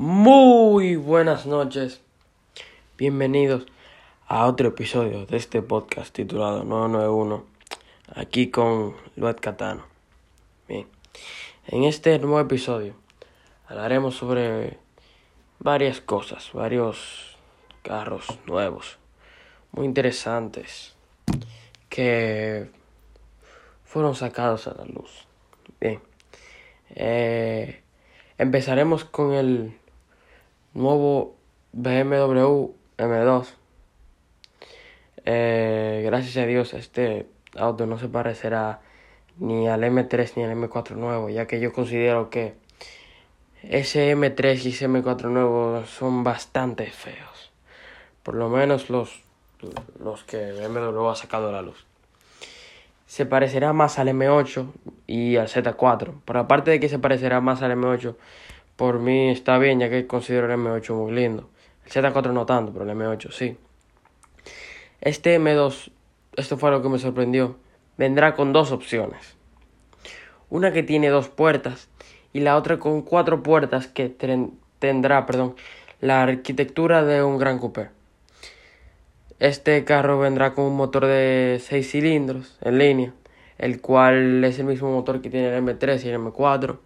Muy buenas noches. Bienvenidos a otro episodio de este podcast titulado 991. Aquí con Luet Catano. Bien. En este nuevo episodio hablaremos sobre varias cosas, varios carros nuevos, muy interesantes, que fueron sacados a la luz. Bien. Eh, empezaremos con el nuevo BMW M2. Eh, gracias a Dios este auto no se parecerá ni al M3 ni al M4 nuevo, ya que yo considero que ese M3 y ese M4 nuevo son bastante feos. Por lo menos los, los que BMW ha sacado a la luz. Se parecerá más al M8 y al Z4. Pero aparte de que se parecerá más al M8, por mí está bien, ya que considero el M8 muy lindo. El Z4 no tanto, pero el M8 sí. Este M2, esto fue lo que me sorprendió, vendrá con dos opciones. Una que tiene dos puertas y la otra con cuatro puertas que tendrá, perdón, la arquitectura de un gran coupé. Este carro vendrá con un motor de 6 cilindros en línea, el cual es el mismo motor que tiene el M3 y el M4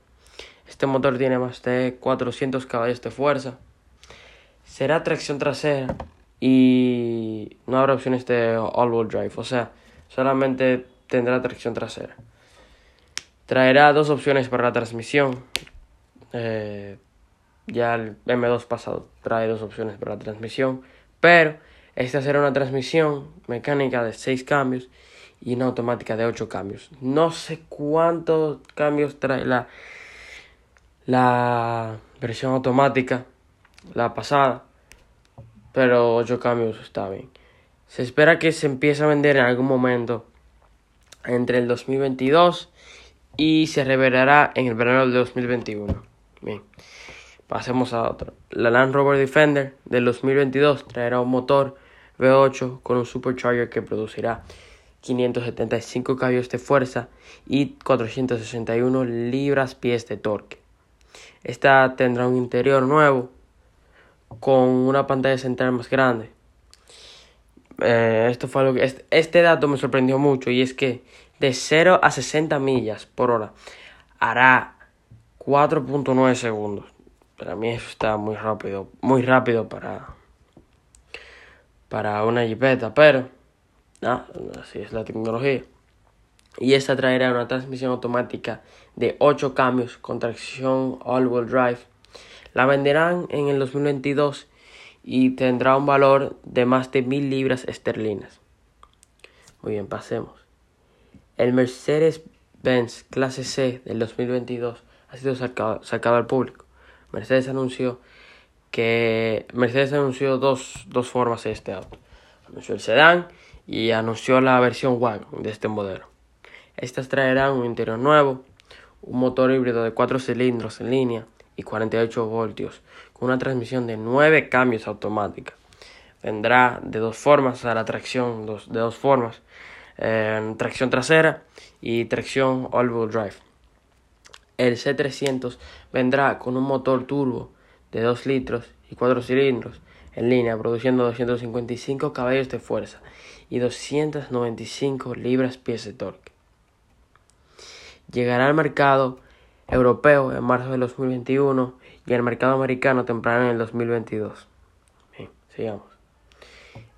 este motor tiene más de 400 caballos de fuerza. Será tracción trasera y no habrá opciones de all-wheel drive, o sea, solamente tendrá tracción trasera. Traerá dos opciones para la transmisión. Eh, ya el M2 pasado trae dos opciones para la transmisión, pero esta será una transmisión mecánica de 6 cambios y una automática de 8 cambios. No sé cuántos cambios trae la la versión automática, la pasada, pero 8 cambios está bien. Se espera que se empiece a vender en algún momento entre el 2022 y se revelará en el verano del 2021. Bien, pasemos a otro. La Land Rover Defender del 2022 traerá un motor V8 con un supercharger que producirá 575 caballos de fuerza y 461 libras-pies de torque. Esta tendrá un interior nuevo con una pantalla central más grande. Eh, esto fue que, este, este, dato me sorprendió mucho y es que de 0 a 60 millas por hora hará 4.9 segundos. Para mí eso está muy rápido, muy rápido para, para una jipeta, pero así es la tecnología y esta traerá una transmisión automática de 8 cambios con tracción all-wheel drive. La venderán en el 2022 y tendrá un valor de más de mil libras esterlinas. Muy bien, pasemos. El Mercedes-Benz clase C del 2022 ha sido sacado, sacado, al público. Mercedes anunció que Mercedes anunció dos, dos formas de este auto. Anunció el sedán y anunció la versión wagon de este modelo. Estas traerán un interior nuevo, un motor híbrido de 4 cilindros en línea y 48 voltios, con una transmisión de 9 cambios automática. Vendrá de dos formas a la tracción, de dos formas, eh, tracción trasera y tracción all-wheel drive. El C300 vendrá con un motor turbo de 2 litros y 4 cilindros en línea, produciendo 255 caballos de fuerza y 295 libras-pies de torque llegará al mercado europeo en marzo del 2021 y al mercado americano temprano en el 2022. Bien, sigamos.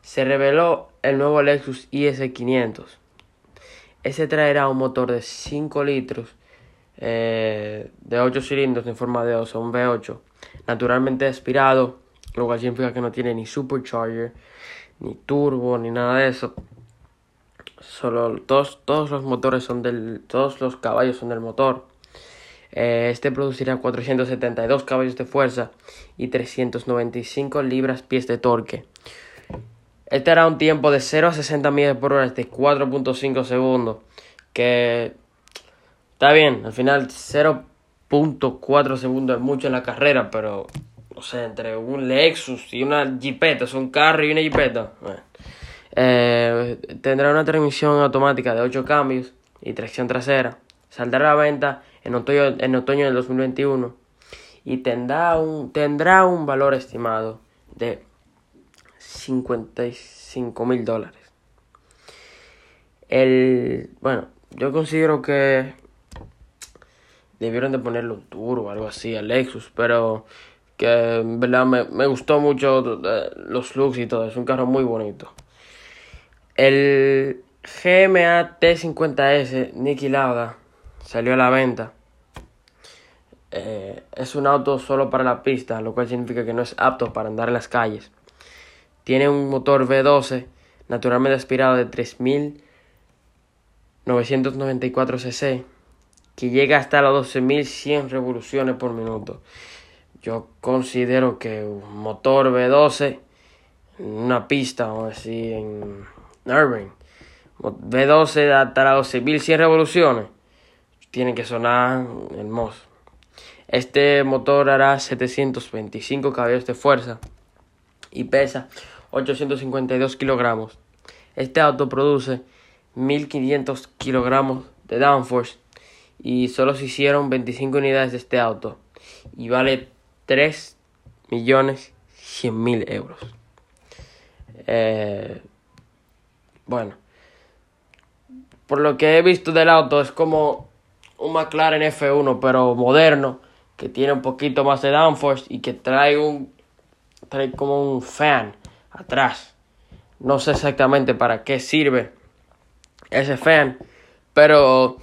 Se reveló el nuevo Lexus IS500. Este traerá un motor de 5 litros eh, de 8 cilindros en forma de oso, un V8, naturalmente aspirado, lo cual significa que no tiene ni supercharger, ni turbo, ni nada de eso. Solo todos, todos los motores son del. Todos los caballos son del motor. Eh, este producirá 472 caballos de fuerza y 395 libras pies de torque. Este hará un tiempo de 0 a 60 millas por hora de 4.5 segundos. Que está bien, al final 0.4 segundos es mucho en la carrera, pero no sé, entre un Lexus y una Jeepeta, es un carro y una Jeepeta. Eh, tendrá una transmisión automática de 8 cambios y tracción trasera. Saldrá a la venta en otoño, en otoño del 2021 y tendrá un, tendrá un valor estimado de 55 mil dólares. El, bueno, yo considero que debieron de ponerle un tour o algo así al Lexus, pero que en verdad me, me gustó mucho eh, los looks y todo, es un carro muy bonito. El GMA T50S Niki Lauda salió a la venta. Eh, es un auto solo para la pista, lo cual significa que no es apto para andar en las calles. Tiene un motor V12 naturalmente aspirado de 3994 cc que llega hasta las 12100 revoluciones por minuto. Yo considero que un motor V12 en una pista, o así en Irving, V12 hasta las 12100 revoluciones, tiene que sonar hermoso. Este motor hará 725 caballos de fuerza y pesa 852 kilogramos. Este auto produce 1500 kilogramos de downforce y solo se hicieron 25 unidades de este auto y vale 3 millones 100 mil euros. Eh, bueno, por lo que he visto del auto es como un McLaren F1 pero moderno que tiene un poquito más de downforce y que trae un trae como un fan atrás. No sé exactamente para qué sirve ese fan, pero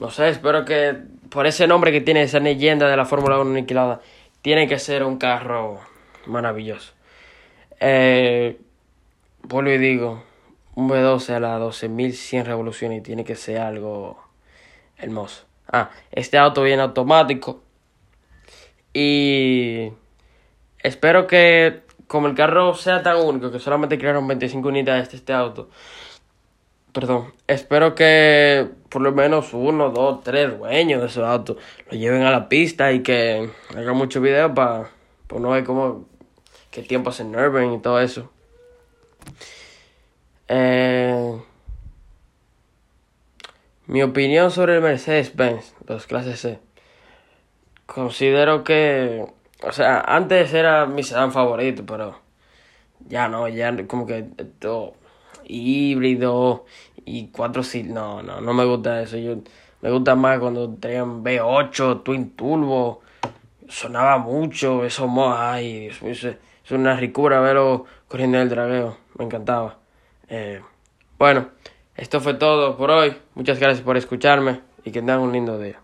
no sé, espero que por ese nombre que tiene esa leyenda de la Fórmula 1 aniquilada, tiene que ser un carro maravilloso. Eh, vuelvo y digo, un V12 a las 12.100 revoluciones y tiene que ser algo hermoso. Ah, este auto viene automático. Y espero que, como el carro sea tan único, que solamente crearon 25 unidades de este auto, perdón, espero que por lo menos uno, dos, tres dueños de esos autos lo lleven a la pista y que hagan muchos videos para no ver cómo, qué tiempo se nerven y todo eso. Eh, mi opinión sobre el Mercedes-Benz, los clases C. Considero que, o sea, antes era mi sedán favorito, pero ya no, ya como que todo híbrido y cuatro no, no, no me gusta eso. Yo me gusta más cuando tenían V8, Twin Turbo, sonaba mucho, eso, ay, es una ricura verlo corriendo en el dragueo, me encantaba. Eh, bueno, esto fue todo por hoy. Muchas gracias por escucharme y que tengan un lindo día.